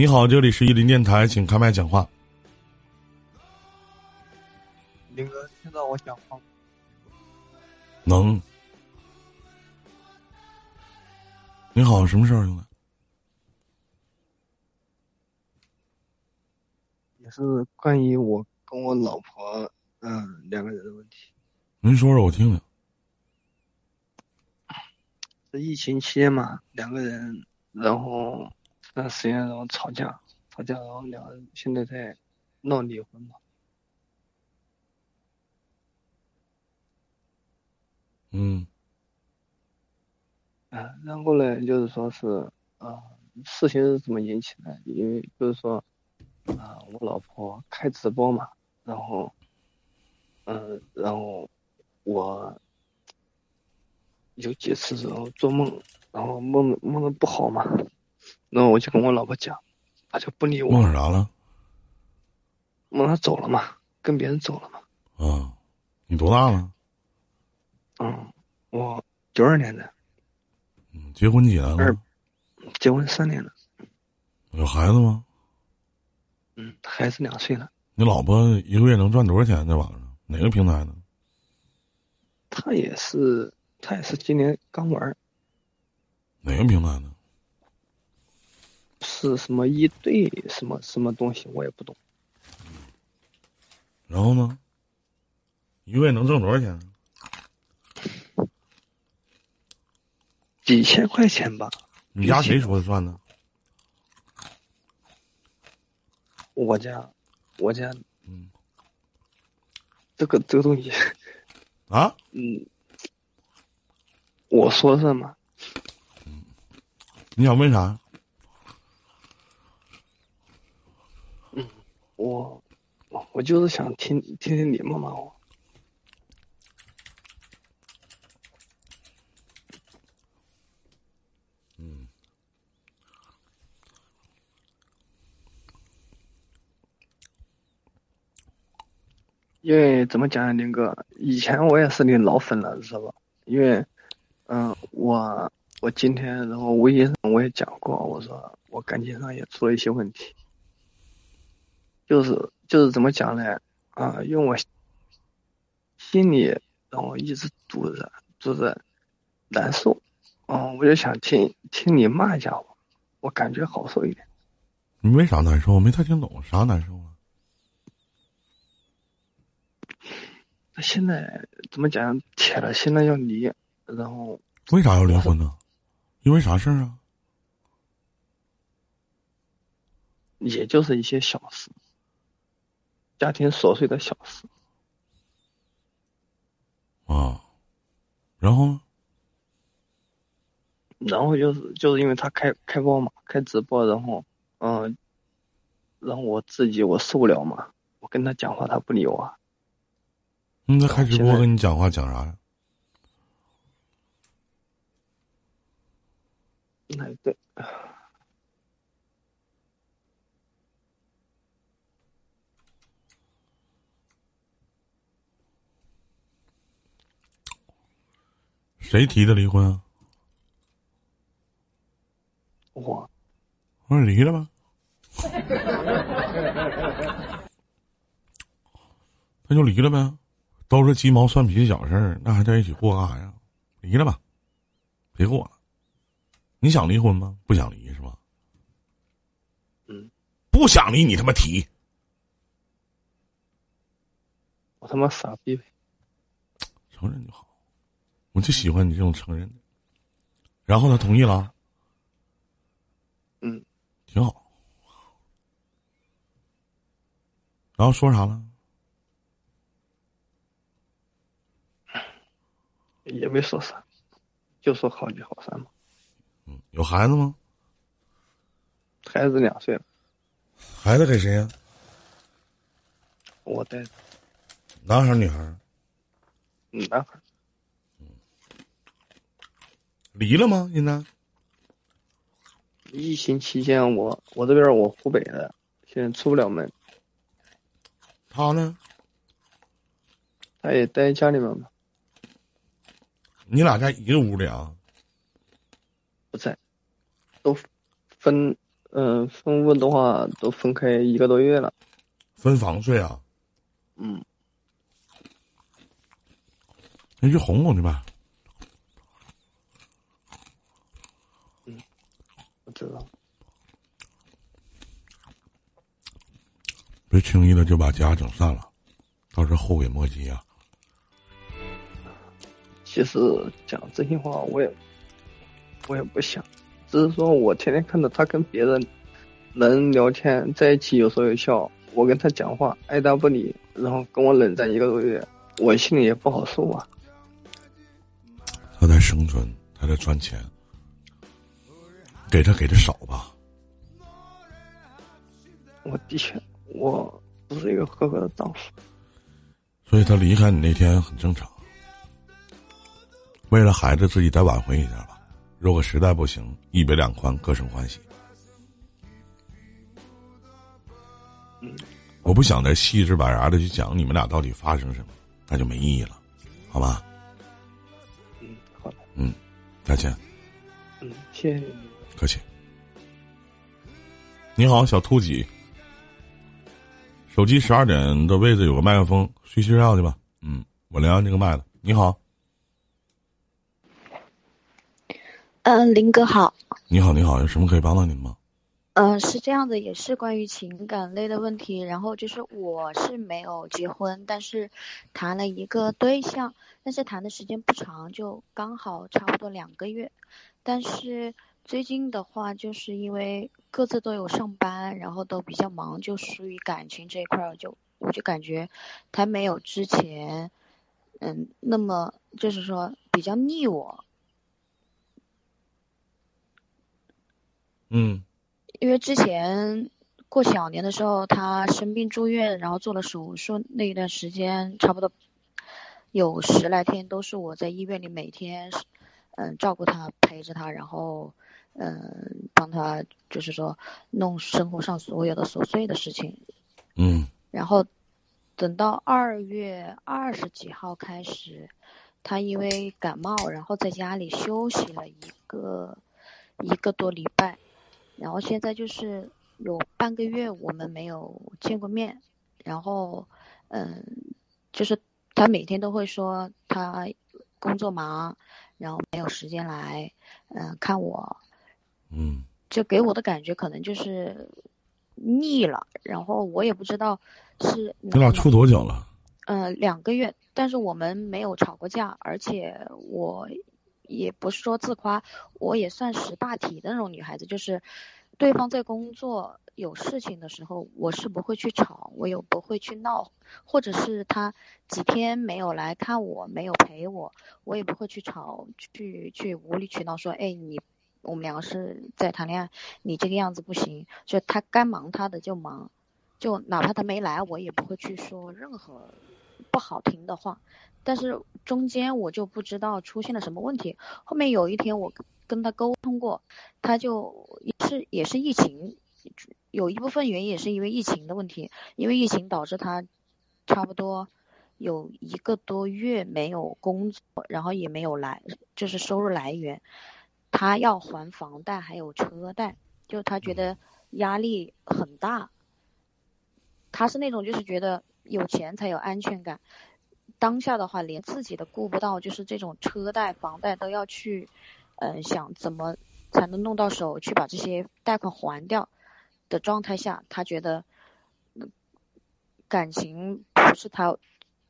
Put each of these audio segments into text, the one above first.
你好，这里是伊林电台，请开麦讲话。林哥，听到我讲话吗？能。你好，什么事儿，兄弟？也是关于我跟我老婆嗯两个人的问题。您说说，我听听。这疫情期间嘛，两个人，然后这段时间然后吵架，吵架，然后两个人现在在闹离婚嘛。嗯啊，然后呢，就是说是啊，事情是怎么引起的？因为就是说啊，我老婆开直播嘛，然后嗯，然后我有几次然后做梦，然后梦梦的不好嘛，然后我就跟我老婆讲，她就不理我，梦啥了？梦她走了嘛，跟别人走了嘛。啊，你多大了？嗯，我九二年的，嗯，结婚几年二了？结婚三年了，有孩子吗？嗯，孩子两岁了。你老婆一个月能赚多少钱在网上？哪个平台呢？她也是，她也是今年刚玩儿，哪个平台呢？是什么一对什么什么东西，我也不懂。然后呢？一个月能挣多少钱？几千块钱吧。你家谁说了算呢？我家，我家嗯这个这个东西，啊？嗯，我说了算吗？你想问啥？我，我就是想听听听你们嘛。我嗯，因为怎么讲呢，林哥，以前我也是你老粉了，知道吧？因为，嗯，我我今天然后微信上我也讲过，我说我感情上也出了一些问题，就是就是怎么讲呢？啊，因为我心里然后一直堵着堵着难受，嗯，我就想听听你骂一下我，我感觉好受一点。你为啥难受？我没太听懂，啥难受啊？那现在怎么讲？铁了心了要离，然后为啥要离婚呢？因为啥事儿啊？也就是一些小事，家庭琐碎的小事。啊，然后呢？然后就是就是因为他开开播嘛，开直播，然后嗯，然后我自己我受不了嘛，我跟他讲话他不理我，你在开直播跟你讲话讲啥呀？那对，谁提的离婚啊？我我说离了吧。那就离了呗，都是鸡毛蒜皮的小事儿，那还在一起过干啥呀？离了吧，别过了。你想离婚吗？不想离是吧？嗯，不想离，你他妈提。我他妈傻逼呗，承认就好，我就喜欢你这种承认的。然后他同意了，嗯，挺好。然后说啥了？也没说啥，就说好聚好散嘛。嗯，有孩子吗？孩子两岁了，孩子给谁呀、我带着，男孩儿女孩儿？嗯，男孩儿离了吗？现在？疫情期间我我这边我湖北的，现在出不了门，他呢？他也待家里面嘛，你俩在一个屋里啊？不在，都分嗯，分屋的话都分开一个多月了。分房睡啊？嗯。那去哄哄去吧。我知道。别轻易的就把家整散了，到时候后悔莫及啊。其实讲真心话，我也我也不想，只是说我天天看到他跟别人能聊天在一起，有说有笑。我跟他讲话爱答不理，然后跟我冷战一个多月，我心里也不好受啊。他在生存，他在赚钱，给他给的少吧。我的确，我不是一个合格的丈夫。所以他离开你那天很正常。为了孩子，自己再挽回一下吧。如果实在不行，一别两宽，各生欢喜。我不想再细致板牙的去讲你们俩到底发生什么，那就没意义了，好吧？嗯，好的。嗯，再见。嗯，谢谢你。客气。你好，小兔几。手机十二点的位置有个麦克风，睡睡觉去吧。嗯，我连上这个麦了。你好。嗯，林哥好。你好，你好，有什么可以帮到您吗？嗯，是这样的，也是关于情感类的问题。然后就是我是没有结婚，但是谈了一个对象，但是谈的时间不长，就刚好差不多两个月。但是最近的话，就是因为各自都有上班，然后都比较忙，就属于感情这一块儿，就我就感觉他没有之前，嗯，那么就是说比较腻我。嗯。因为之前过小年的时候，他生病住院，然后做了手术，那一段时间差不多有十来天都是我在医院里每天嗯照顾他，陪着他，然后嗯帮他就是说弄生活上所有的琐碎的事情。嗯。然后等到二月二十几号开始，他因为感冒，然后在家里休息了一个一个多礼拜。然后现在就是有半个月我们没有见过面，然后嗯，就是他每天都会说他工作忙，然后没有时间来嗯看我，嗯，就给我的感觉可能就是腻了，然后我也不知道是你俩处多久了？嗯，两个月，但是我们没有吵过架，而且我。也不是说自夸，我也算识大体的那种女孩子，就是对方在工作有事情的时候，我是不会去吵，我也不会去闹，或者是他几天没有来看我，没有陪我，我也不会去吵，去去无理取闹说，哎，你我们两个是在谈恋爱，你这个样子不行，就他该忙他的就忙，就哪怕他没来，我也不会去说任何不好听的话。但是中间我就不知道出现了什么问题。后面有一天我跟他沟通过，他就也是也是疫情，有一部分原因也是因为疫情的问题，因为疫情导致他差不多有一个多月没有工作，然后也没有来就是收入来源，他要还房贷还有车贷，就他觉得压力很大。他是那种就是觉得有钱才有安全感。当下的话，连自己都顾不到，就是这种车贷、房贷都要去，嗯，想怎么才能弄到手去把这些贷款还掉的状态下，他觉得感情不是他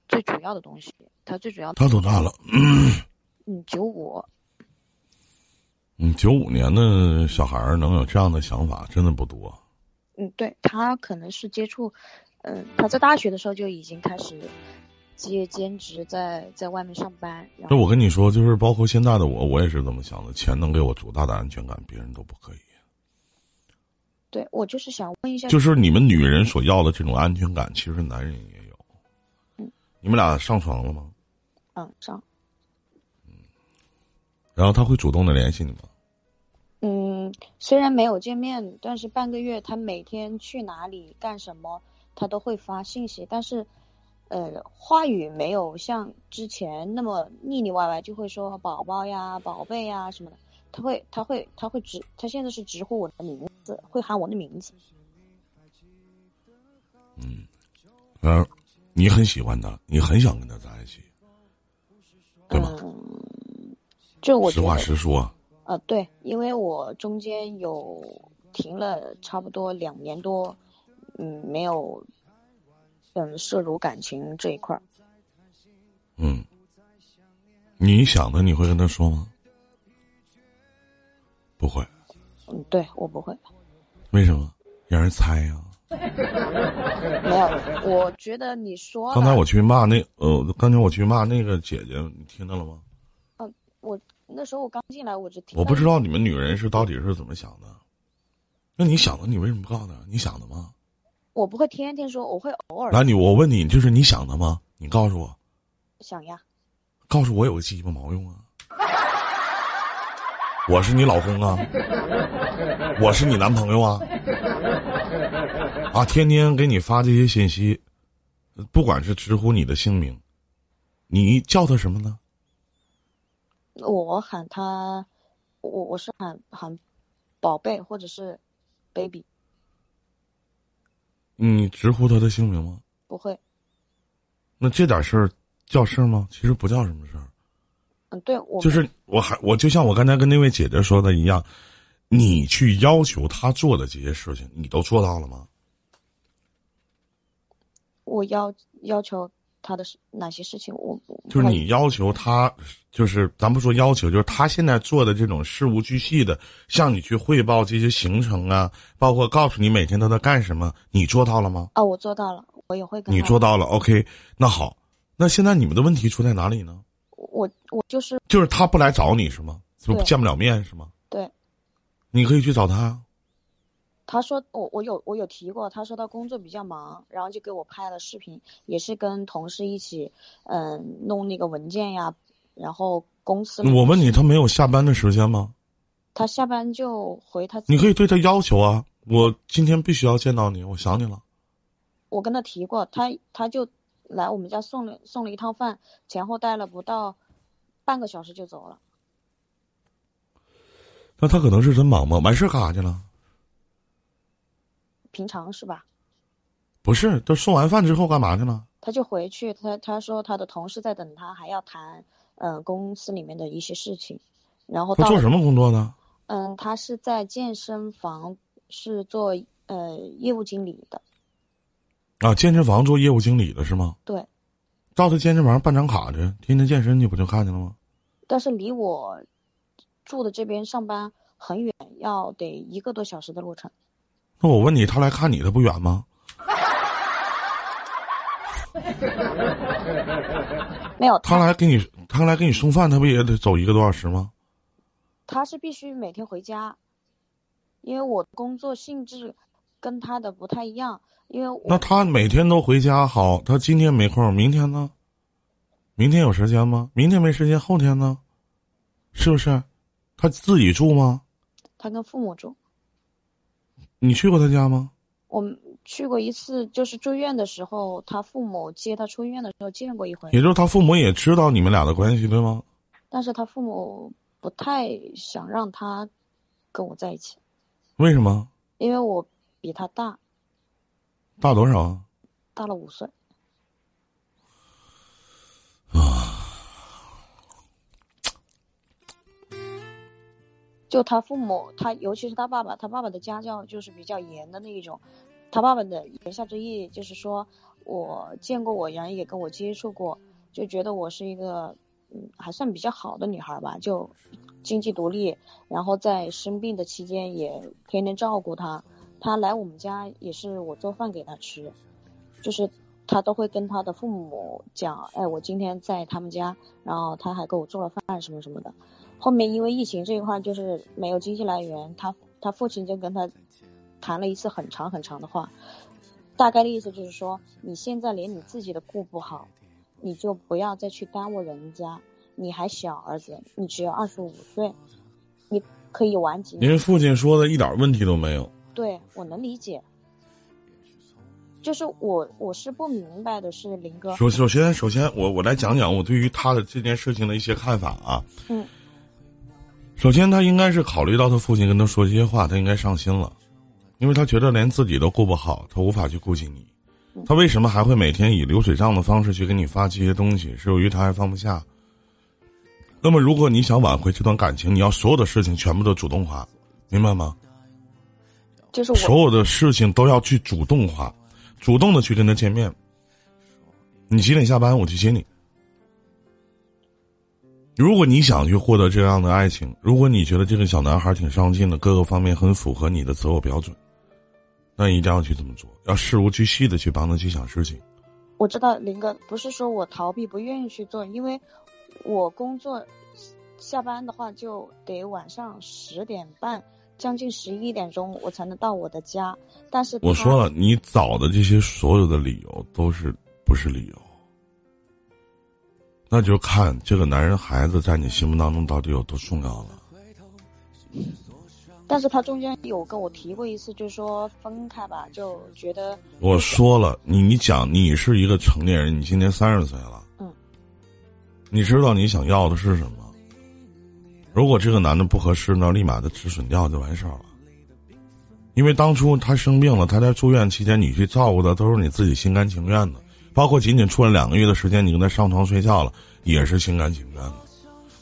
最主要的东西，他最主要。他多大了？嗯，九五。嗯，九五年的小孩能有这样的想法，真的不多。嗯，对他可能是接触，嗯，他在大学的时候就已经开始。接兼职，在在外面上班。那我跟你说，就是包括现在的我，我也是这么想的。钱能给我多大的安全感，别人都不可以。对，我就是想问一下，就是你们女人所要的这种安全感，其实男人也有。嗯。你们俩上床了吗？嗯，上。嗯。然后他会主动的联系你吗？嗯，虽然没有见面，但是半个月，他每天去哪里干什么，他都会发信息，但是。呃，话语没有像之前那么腻腻歪歪，就会说宝宝呀、宝贝呀什么的。他会，他会，他会直，他现在是直呼我的名。字，会喊我的名字。嗯，呃，你很喜欢他，你很想跟他在一起，对吗？嗯，就我实话实说。呃，对，因为我中间有停了差不多两年多，嗯，没有，嗯，涉入感情这一块儿。嗯，你想的你会跟他说吗？不会。嗯，对我不会。为什么？让人猜呀。没有，我觉得你说。刚才我去骂那呃，刚才我去骂那个姐姐，你听到了吗？那时候我刚进来，我就听。我不知道你们女人是到底是怎么想的。那你想的，你为什么不告诉他？你想的吗？我不会天天说，我会偶尔。那，你我问你，就是你想的吗？你告诉我。想呀。告诉我有个鸡巴毛用啊！我是你老公啊，我是你男朋友啊，啊，天天给你发这些信息，不管是直呼你的姓名，你叫他什么呢？我喊他，我我是喊喊宝贝或者是 baby。你直呼他的姓名吗？不会。那这点事儿叫事儿吗？其实不叫什么事儿。嗯，对，我就是我还我就像我刚才跟那位姐姐说的一样，你去要求他做的这些事情，你都做到了吗？我要要求他的哪些事情？我就是你要求他，就是咱不说要求，就是他现在做的这种事无巨细的向你去汇报这些行程啊，包括告诉你每天都在干什么，你做到了吗？啊，我做到了，我也会跟。你做到了，OK，那好，那现在你们的问题出在哪里呢？我我就是就是他不来找你是吗？就见不了面是吗？对，你可以去找他。他说我我有我有提过，他说他工作比较忙，然后就给我拍了视频，也是跟同事一起嗯弄那个文件呀，然后公司。我问你，他没有下班的时间吗？他下班就回他。你可以对他要求啊，我今天必须要见到你，我想你了。我跟他提过，他他就。来我们家送了送了一趟饭，前后待了不到半个小时就走了。那他可能是真忙吗？完事干啥去了？平常是吧？不是，都送完饭之后干嘛去了？他就回去，他他说他的同事在等他，还要谈嗯公司里面的一些事情。然后他做什么工作呢？嗯，他是在健身房是做呃业务经理的。啊，健身房做业务经理的是吗？对，到他健身房办张卡去，天天健身你，不就看见了吗？但是离我住的这边上班很远，要得一个多小时的路程。那我问你，他来看你，他不远吗？没有，他来给你，他来给你送饭，他不也得走一个多小时吗？他是必须每天回家，因为我工作性质跟他的不太一样。因为那他每天都回家好，他今天没空，明天呢？明天有时间吗？明天没时间，后天呢？是不是？他自己住吗？他跟父母住。你去过他家吗？我去过一次，就是住院的时候，他父母接他出院的时候见过一回。也就是他父母也知道你们俩的关系，对吗？但是他父母不太想让他跟我在一起。为什么？因为我比他大。大多少？大了五岁。就他父母，他尤其是他爸爸，他爸爸的家教就是比较严的那一种。他爸爸的言下之意就是说，我见过我，人也跟我接触过，就觉得我是一个嗯还算比较好的女孩吧，就经济独立，然后在生病的期间也天天照顾他。他来我们家也是我做饭给他吃，就是他都会跟他的父母讲，哎，我今天在他们家，然后他还给我做了饭什么什么的。后面因为疫情这一块就是没有经济来源，他他父亲就跟他谈了一次很长很长的话，大概的意思就是说，你现在连你自己都顾不好，你就不要再去耽误人家，你还小，儿子，你只有二十五岁，你可以晚几年。您父亲说的一点问题都没有。对，我能理解，就是我我是不明白的是林哥。首首先首先我我来讲讲我对于他的这件事情的一些看法啊。嗯。首先他应该是考虑到他父亲跟他说这些话，他应该上心了。因为他觉得连自己都顾不好，他无法去顾及你。他为什么还会每天以流水账的方式去给你发这些东西？是由于他还放不下。那么，如果你想挽回这段感情，你要所有的事情全部都主动化，明白吗？就是所有的事情都要去主动化，主动的去跟他见面。你几点下班？我去接你。如果你想去获得这样的爱情，如果你觉得这个小男孩挺上进的，各个方面很符合你的择偶标准，那一定要去这么做，要事无巨细的去帮他去想事情。我知道林哥不是说我逃避不愿意去做，因为我工作下班的话就得晚上十点半，将近十一点钟我才能到我的家。但是我说了，你找的这些所有的理由都是不是理由。那就看这个男人孩子在你心目当中到底有多重要了。但是他中间有跟我提过一次，就是说分开吧，就觉得我说了，你你讲你是一个成年人，你今年三十岁了，嗯，你知道你想要的是什么？如果这个男的不合适，那立马的止损掉就完事儿了。因为当初他生病了，他在住院期间，你去照顾的都是你自己心甘情愿的。包括仅仅处了两个月的时间，你跟他上床睡觉了，也是心甘情愿的。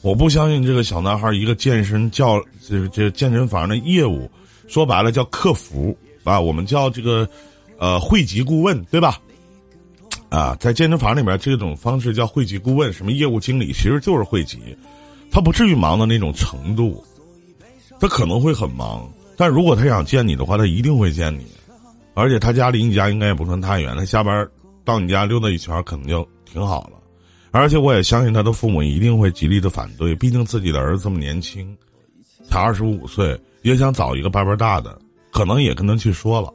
我不相信这个小男孩一个健身教这这健身房的业务，说白了叫客服啊，我们叫这个呃汇集顾问对吧？啊，在健身房里面这种方式叫汇集顾问，什么业务经理其实就是汇集，他不至于忙到那种程度，他可能会很忙，但如果他想见你的话，他一定会见你，而且他家离你家应该也不算太远，他下班。到你家溜达一圈，可能就挺好了。而且我也相信他的父母一定会极力的反对，毕竟自己的儿子这么年轻，才二十五岁，也想找一个爸爸大的，可能也跟他去说了。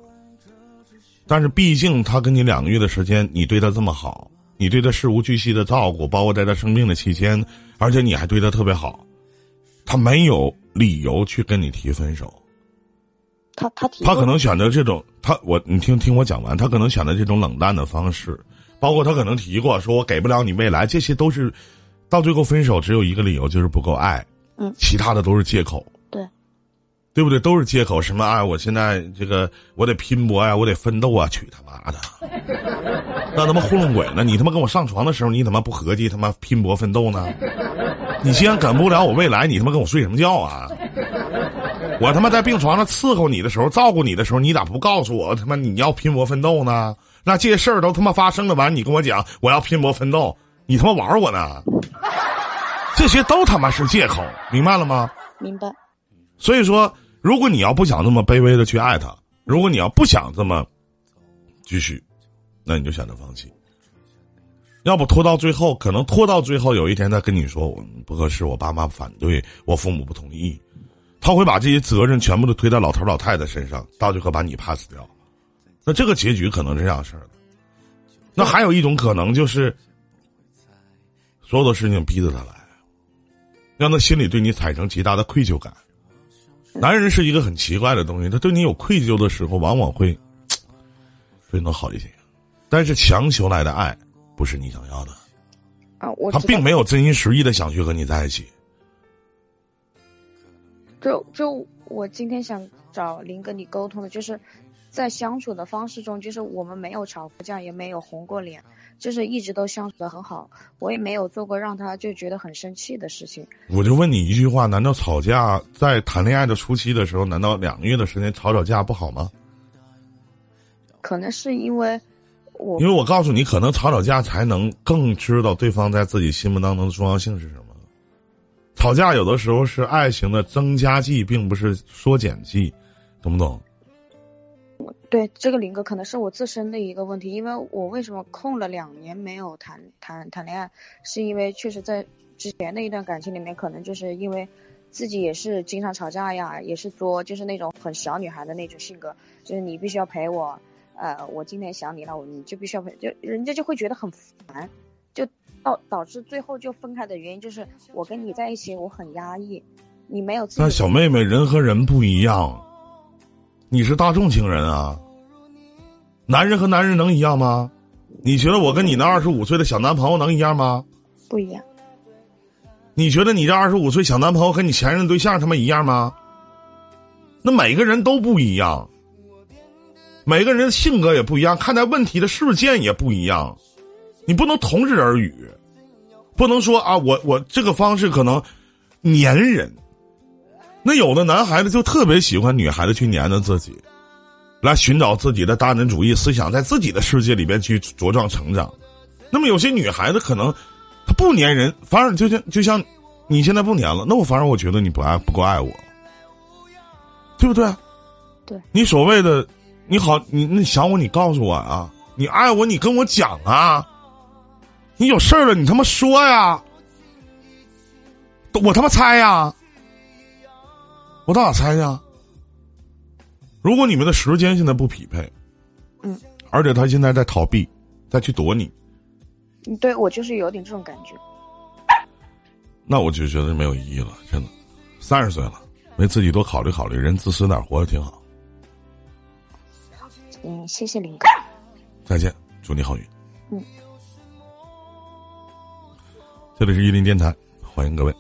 但是毕竟他跟你两个月的时间，你对他这么好，你对他事无巨细的照顾，包括在他生病的期间，而且你还对他特别好，他没有理由去跟你提分手。他他他可能选择这种，他我你听听我讲完，他可能选择这种冷淡的方式，包括他可能提过说我给不了你未来，这些都是到最后分手只有一个理由就是不够爱，嗯，其他的都是借口，对，对不对？都是借口，什么啊？我现在这个我得拼搏呀，我得奋斗啊！去他妈的，那他妈糊弄鬼呢？你他妈跟我上床的时候，你他妈不合计他妈拼搏奋斗呢？你既然给不了我未来，你他妈跟我睡什么觉啊？我他妈在病床上伺候你的时候，照顾你的时候，你咋不告诉我他妈你要拼搏奋斗呢？那这些事儿都他妈发生了，完你跟我讲我要拼搏奋斗，你他妈玩我呢？这些都他妈是借口，明白了吗？明白。所以说，如果你要不想那么卑微的去爱他，如果你要不想这么继续，那你就选择放弃。要不拖到最后，可能拖到最后有一天他跟你说我不合适，我爸妈反对，我父母不同意。他会把这些责任全部都推到老头老太太身上，到最后把你 pass 掉。那这个结局可能是这样事儿的。那还有一种可能就是，所有的事情逼着他来，让他心里对你产生极大的愧疚感。男人是一个很奇怪的东西，他对你有愧疚的时候，往往会会能好一些。但是强求来的爱，不是你想要的。啊，我他并没有真心实意的想去和你在一起。就就我今天想找林跟你沟通的，就是在相处的方式中，就是我们没有吵过架，也没有红过脸，就是一直都相处的很好。我也没有做过让他就觉得很生气的事情。我就问你一句话：难道吵架在谈恋爱的初期的时候，难道两个月的时间吵吵架不好吗？可能是因为我，因为我告诉你，可能吵吵架才能更知道对方在自己心目当中的重要性是什么。吵架有的时候是爱情的增加剂，并不是缩减剂，懂不懂？对这个林哥可能是我自身的一个问题，因为我为什么空了两年没有谈谈谈恋爱，是因为确实在之前的一段感情里面，可能就是因为自己也是经常吵架呀，也是作，就是那种很小女孩的那种性格，就是你必须要陪我，呃，我今天想你了，我你就必须要陪，就人家就会觉得很烦。就导导致最后就分开的原因就是我跟你在一起我很压抑，你没有。那小妹妹人和人不一样，你是大众情人啊，男人和男人能一样吗？你觉得我跟你那二十五岁的小男朋友能一样吗？不一样。你觉得你这二十五岁小男朋友和你前任对象他妈一样吗？那每个人都不一样，每个人的性格也不一样，看待问题的事件也不一样，你不能同日而语，不能说啊，我我这个方式可能粘人。那有的男孩子就特别喜欢女孩子去粘着自己，来寻找自己的大男主义思想，在自己的世界里边去茁壮成长。那么有些女孩子可能她不粘人，反而就像就像你现在不粘了，那我反而我觉得你不爱不够爱我，对不对？对，你所谓的你好，你那想我，你告诉我啊，你爱我，你跟我讲啊，你有事儿了，你他妈说呀，我他妈猜呀。我到哪猜呀？如果你们的时间现在不匹配，嗯，而且他现在在逃避，再去躲你，对我就是有点这种感觉。那我就觉得没有意义了，真的。三十岁了，为自己多考虑考虑，人自私点活着挺好。嗯，谢谢林哥。再见，祝你好运。这里是一林电台，欢迎各位。